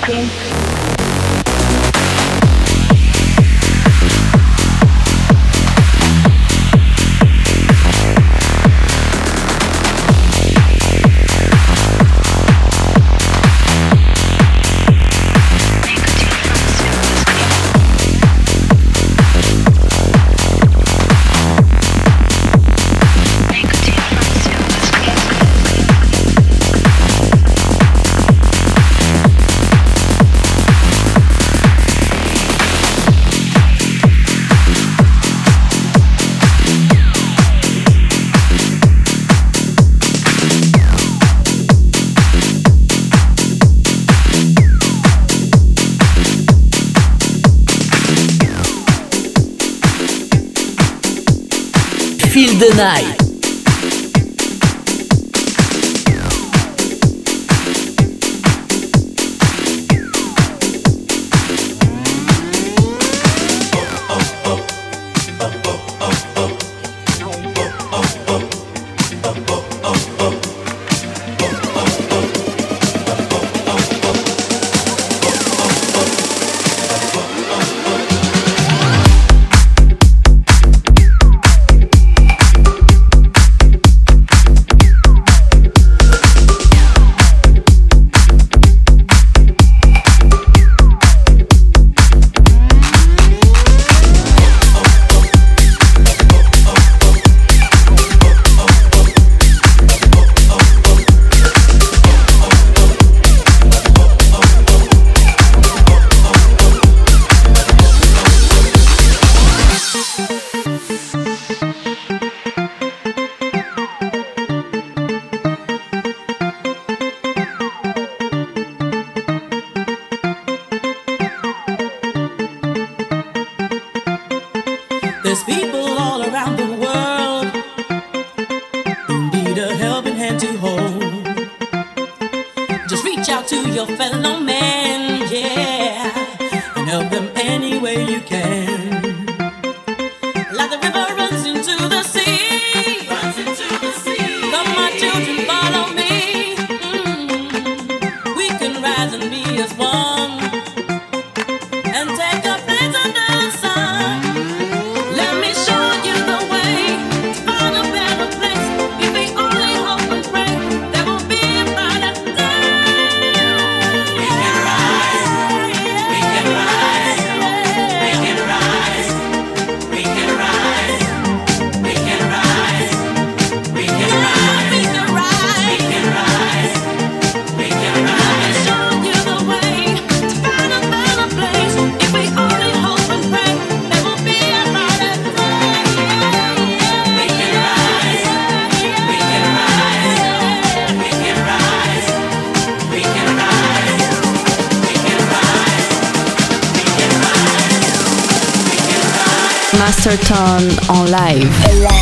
the night. En live. Live.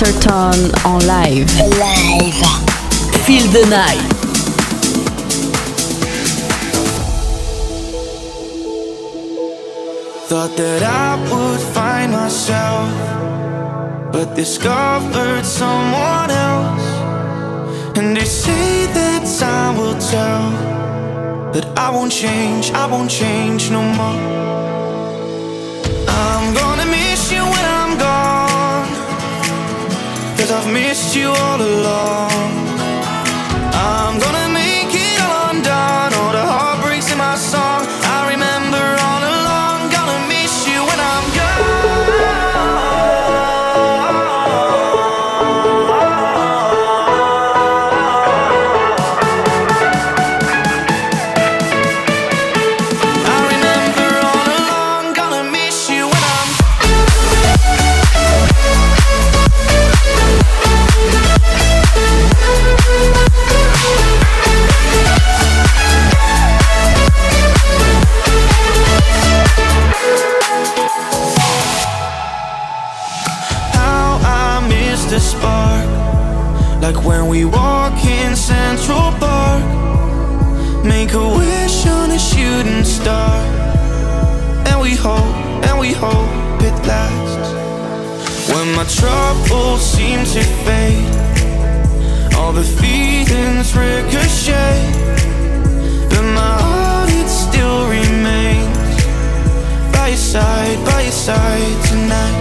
Masterton en live. Live. Feel the night. Thought that I would find myself, but discovered someone else. And they say that time will tell but I won't change, I won't change no more. I'm going I've missed you all along. I'm gonna Troubles seem to fade. All the feelings ricochet But my heart, it still remains. By your side, by your side tonight.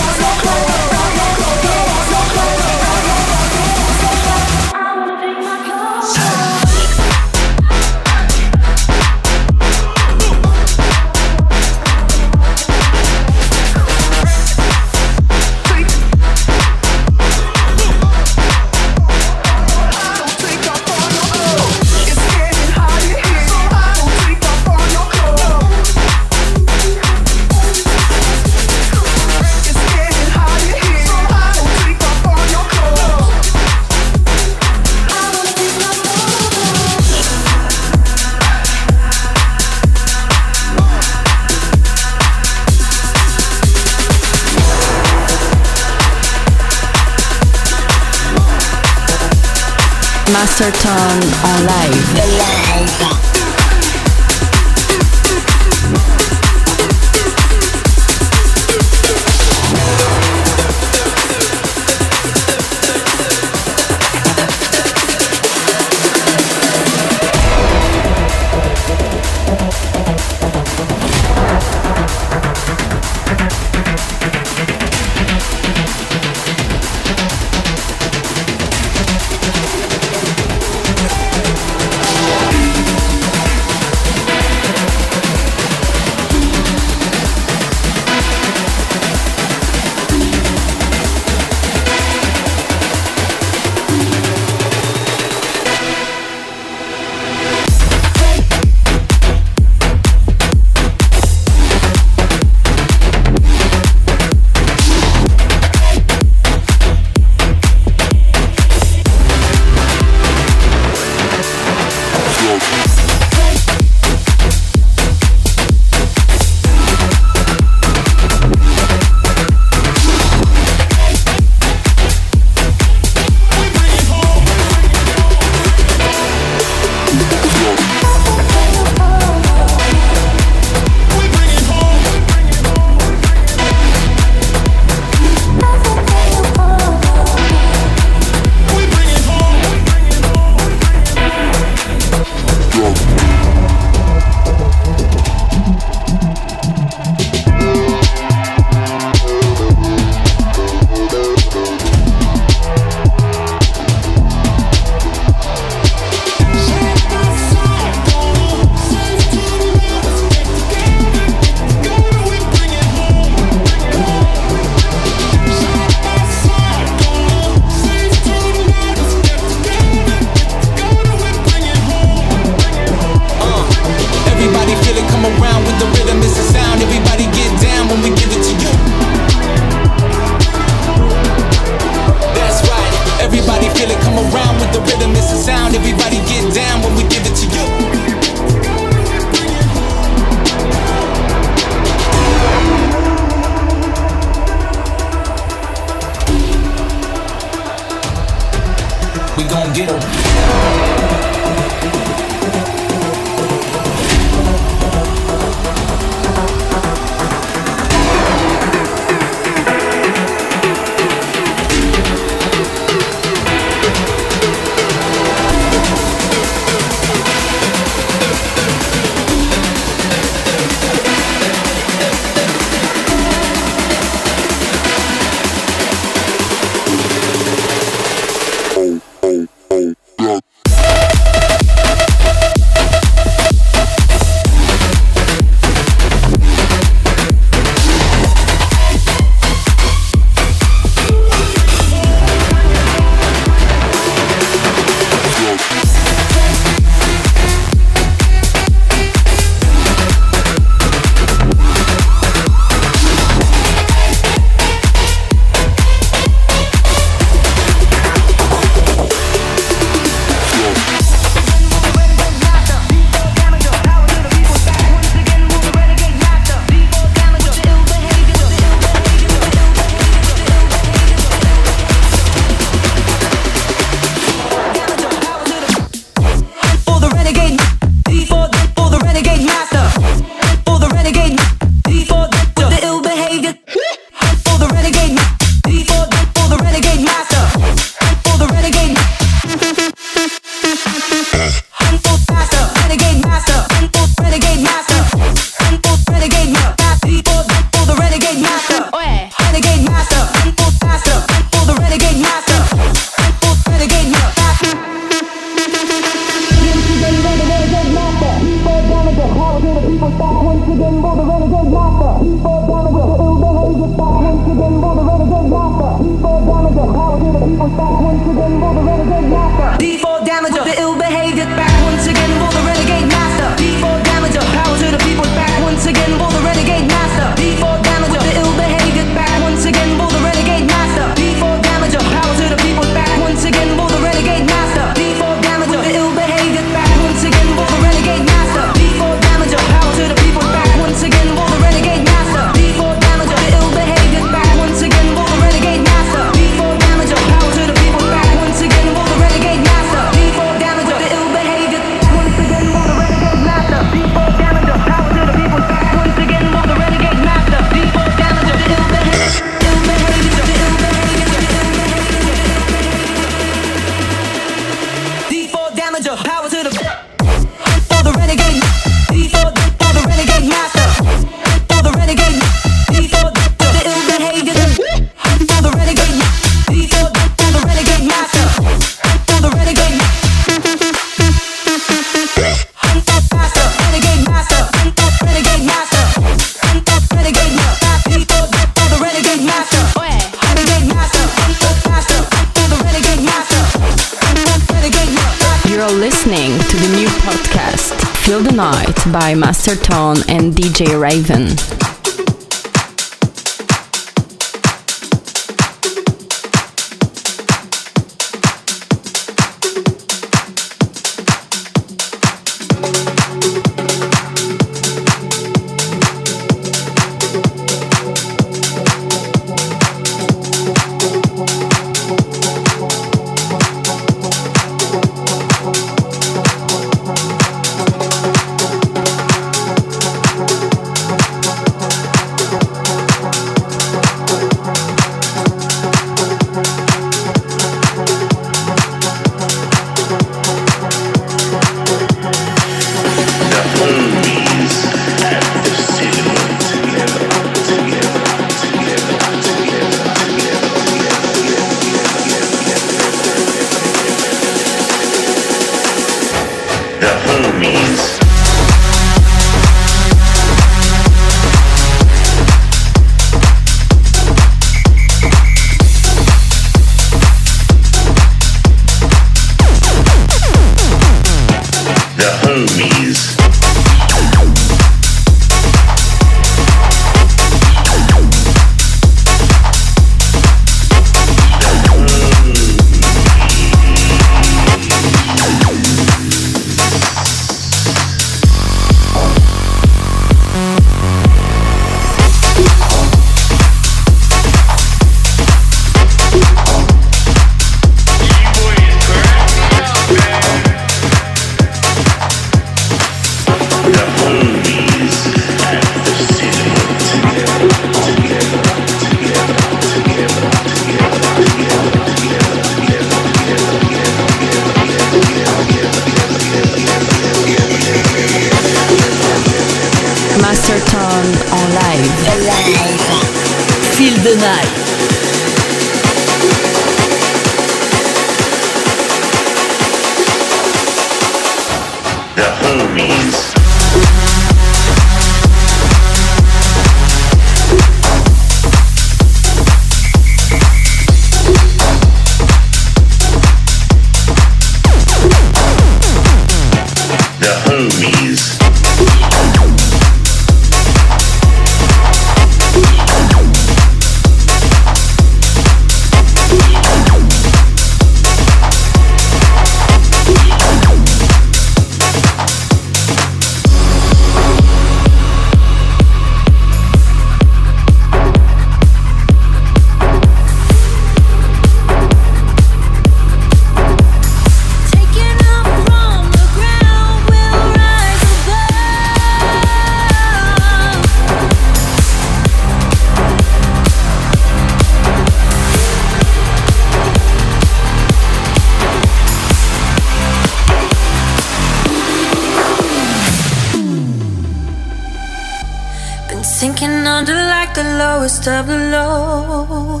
Of the low,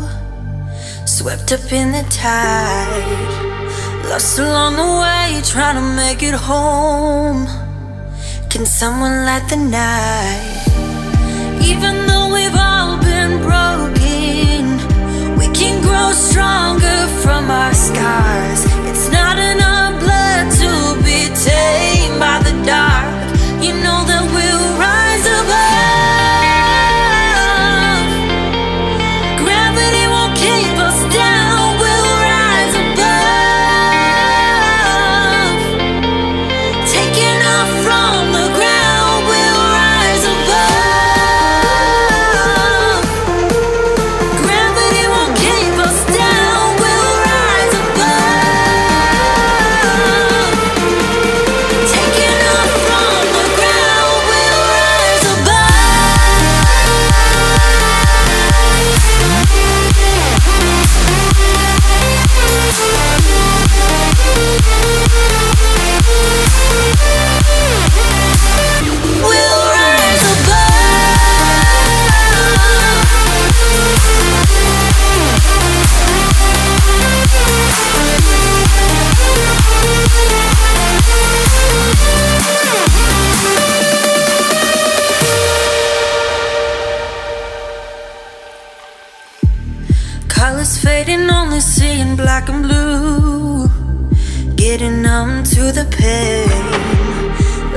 swept up in the tide, lost along the way, trying to make it home. Can someone light the night? Even though we've all been broken, we can grow stronger from our scars. through the pain.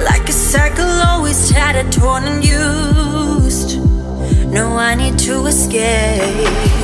Like a cycle, always tattered, torn, and used. No, I need to escape.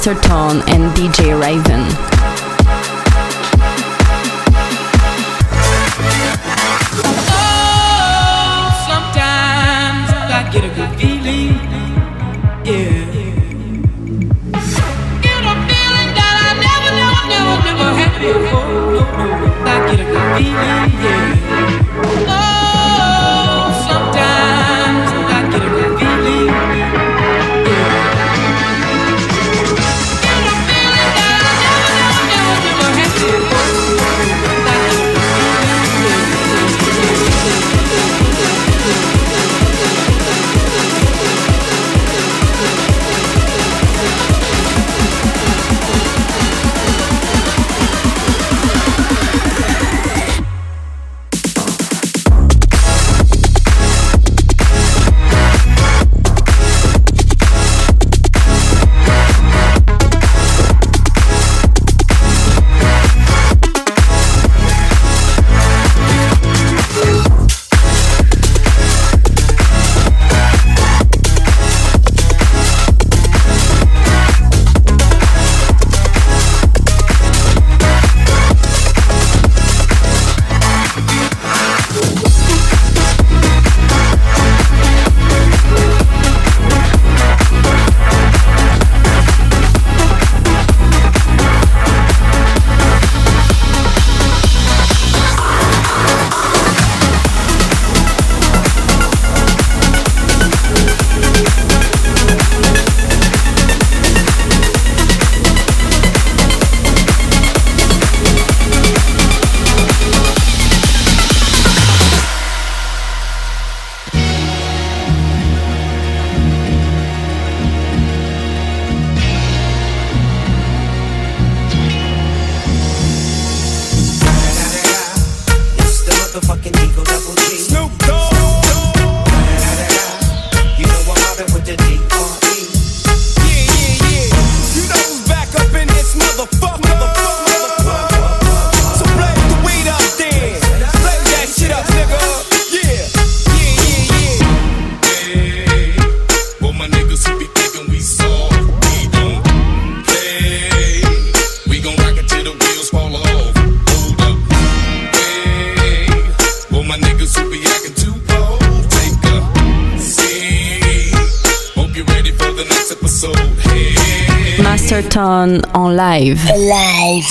master tone and En. Live.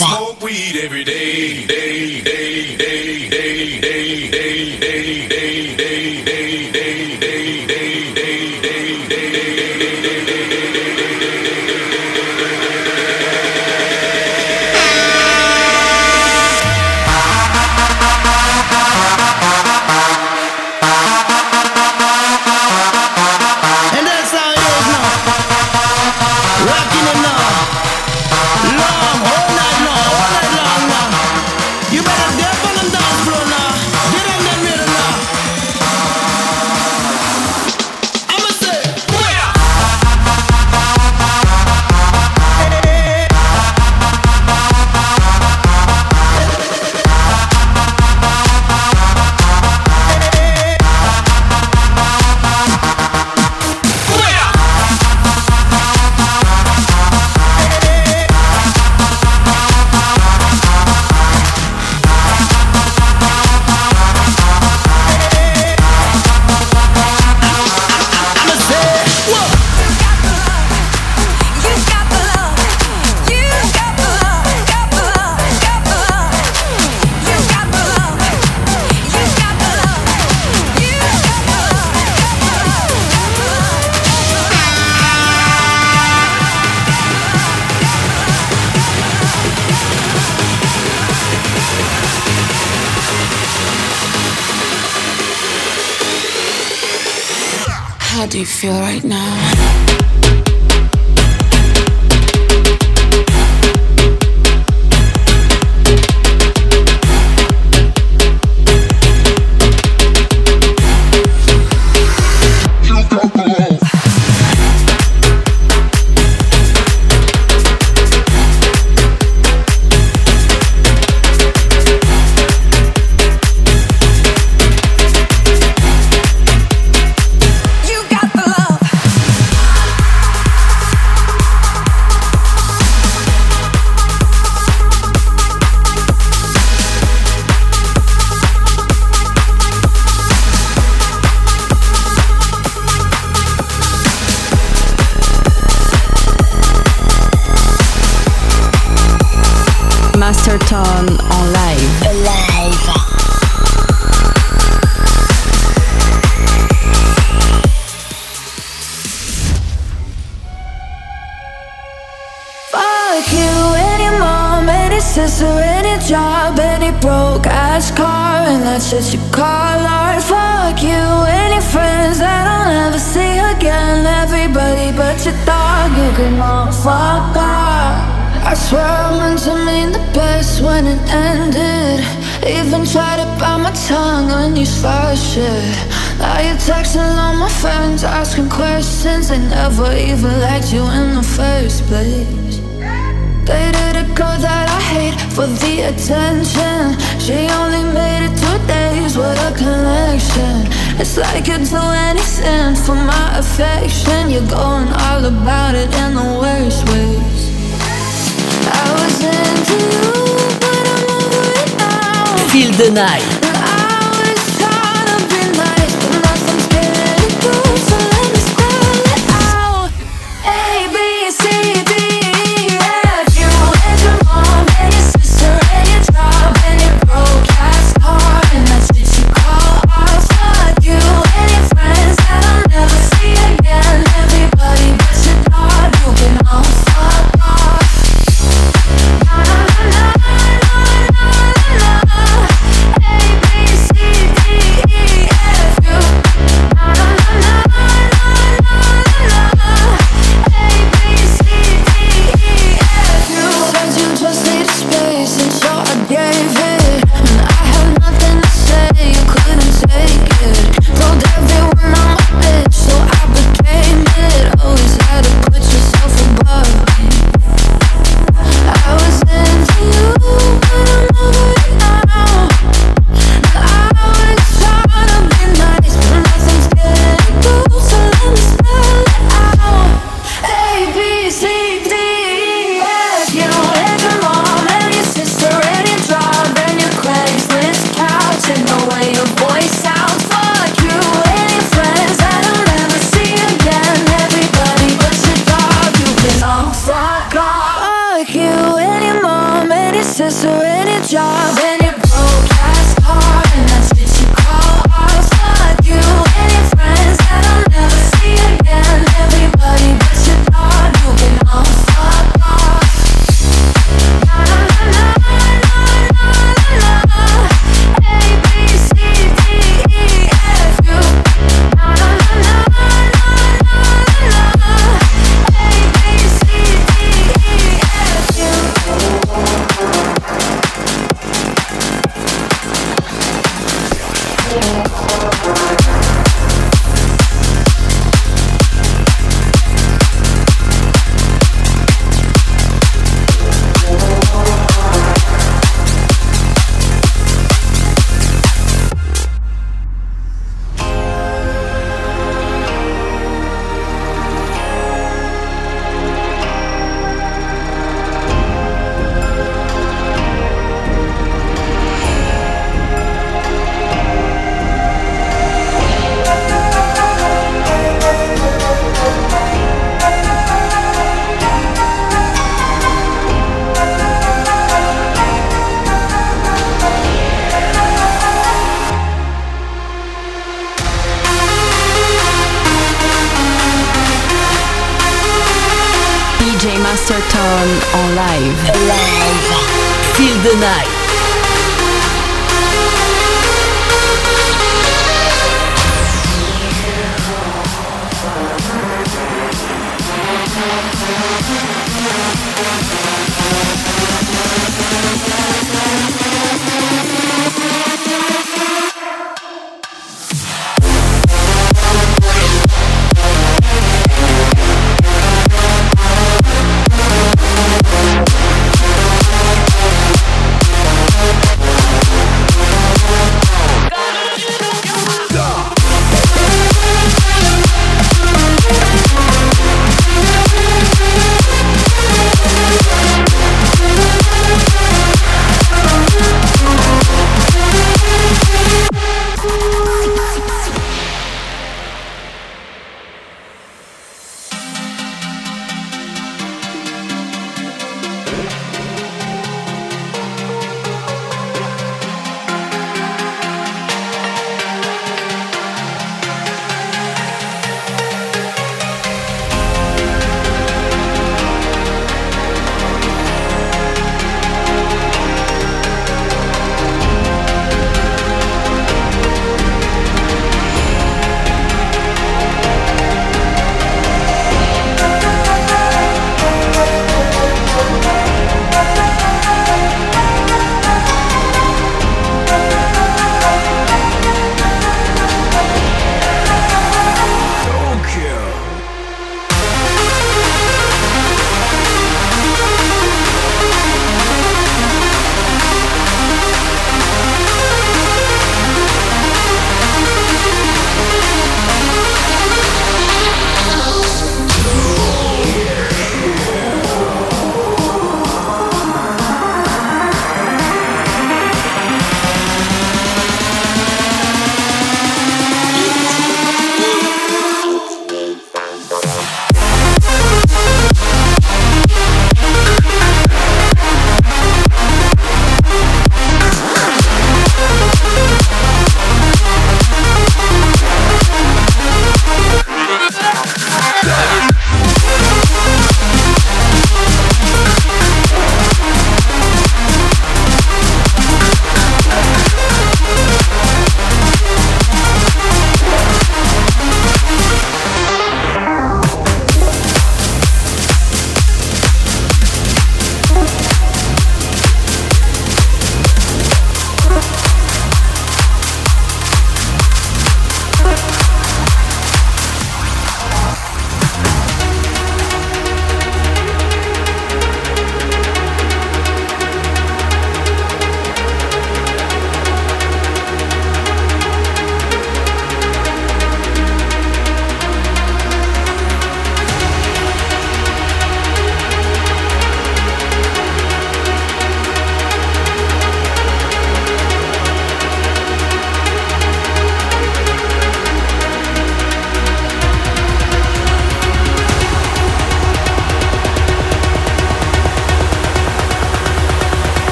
you feel right now? tongue when shit Now you're texting all my friends Asking questions. They never even liked you in the first place. Dated a girl that I hate for the attention. She only made it two days, what a connection. It's like you'd do anything for my affection. You're going all about it in the worst ways. I was into you, but I'm over it now. Feel the night.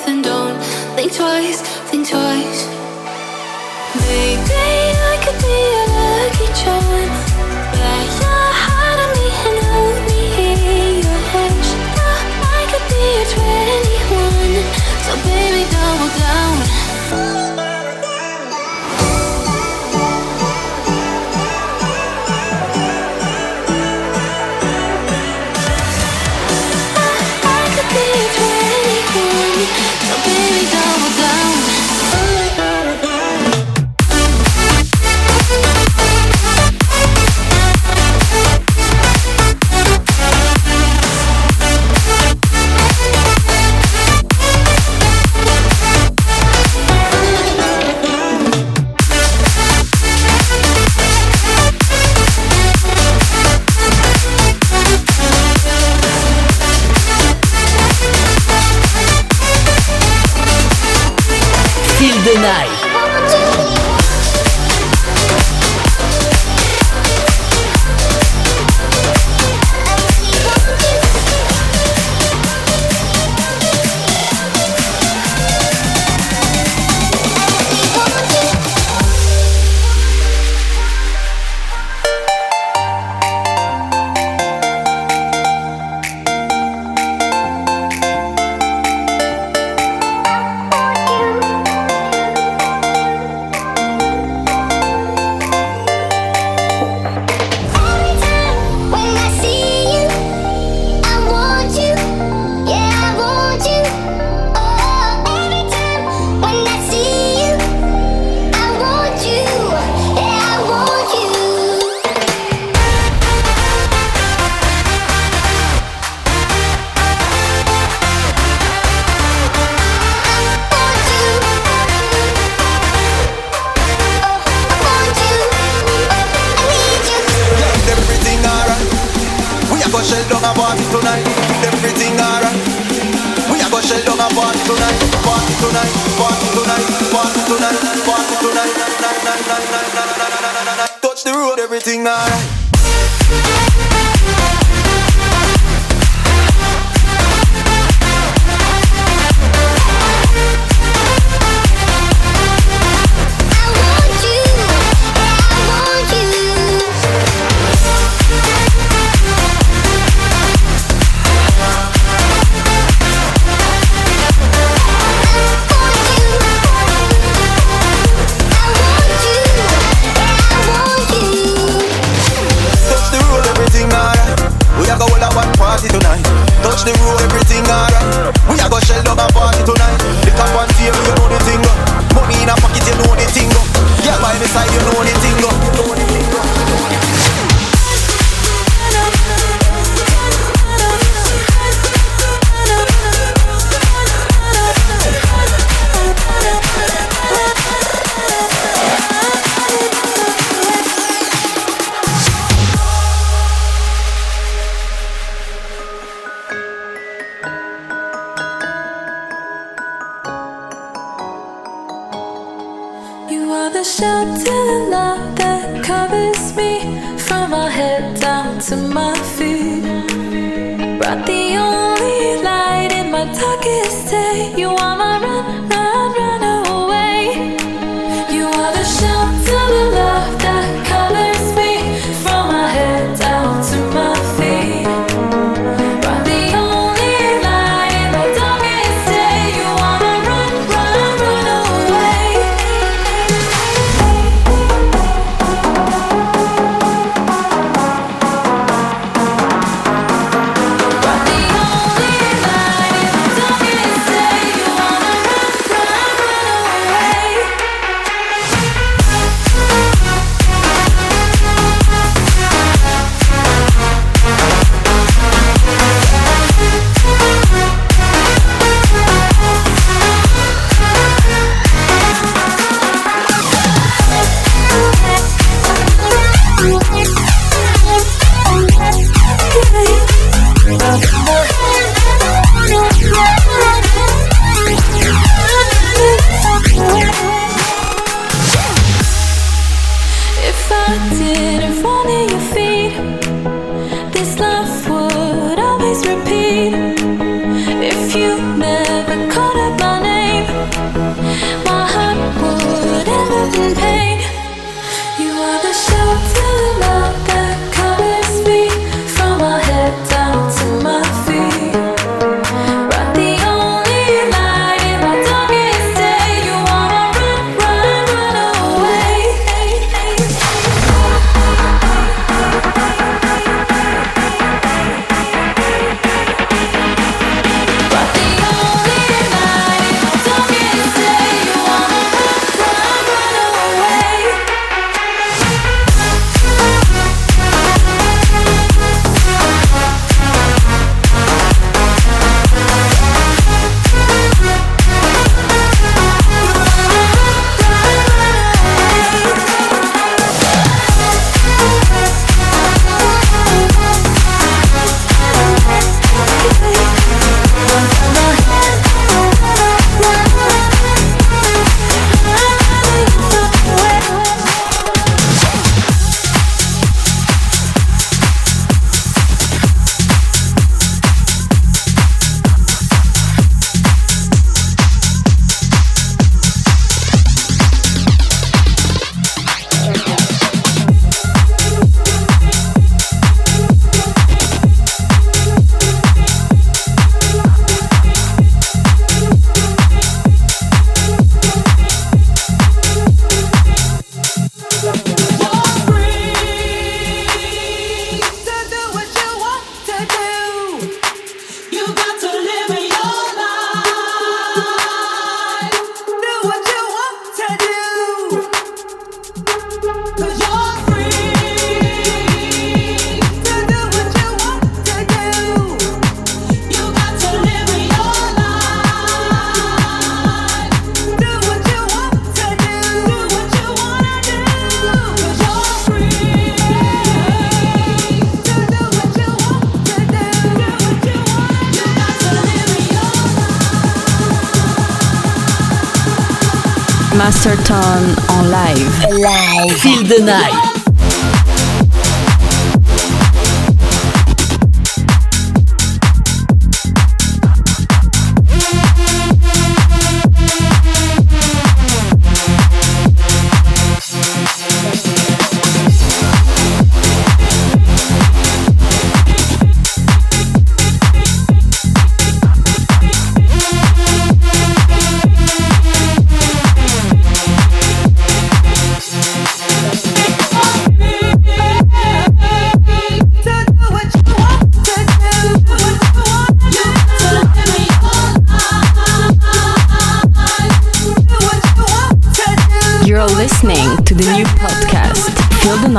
Faith and don't think twice, think twice.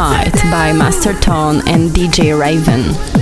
By Master Tone and DJ Raven.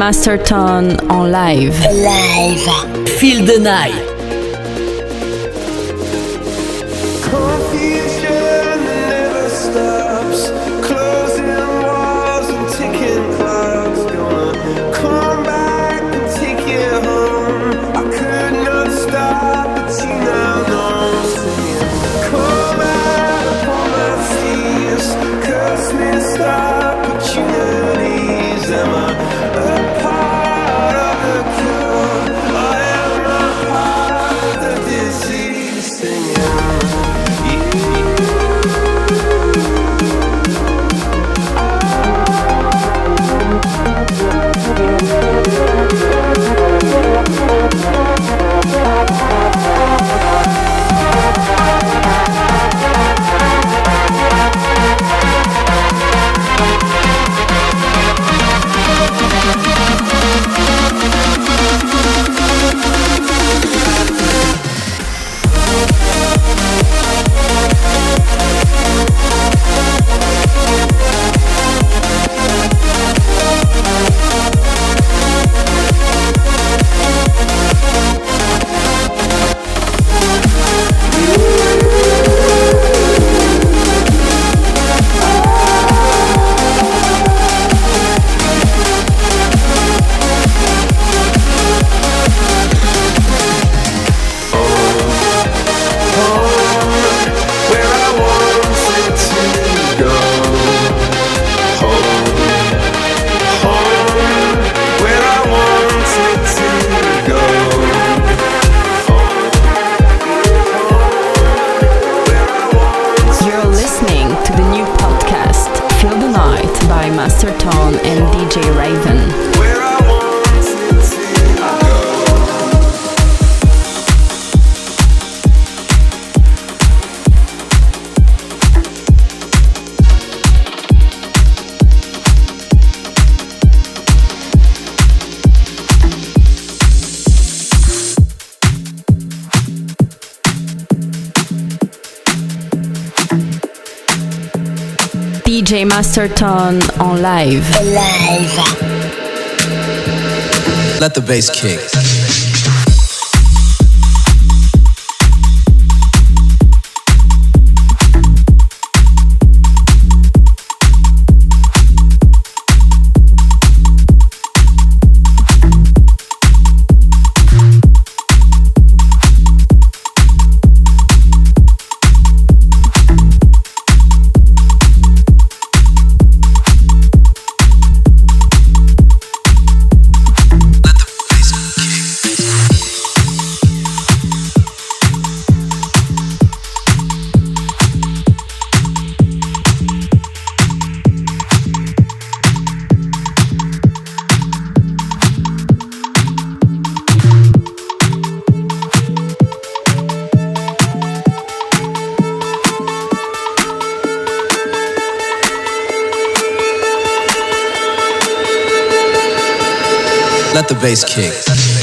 Master Tone en live. Live. Feel the night. Masterton en live. Live. Let the bass kick. Let the bass kick.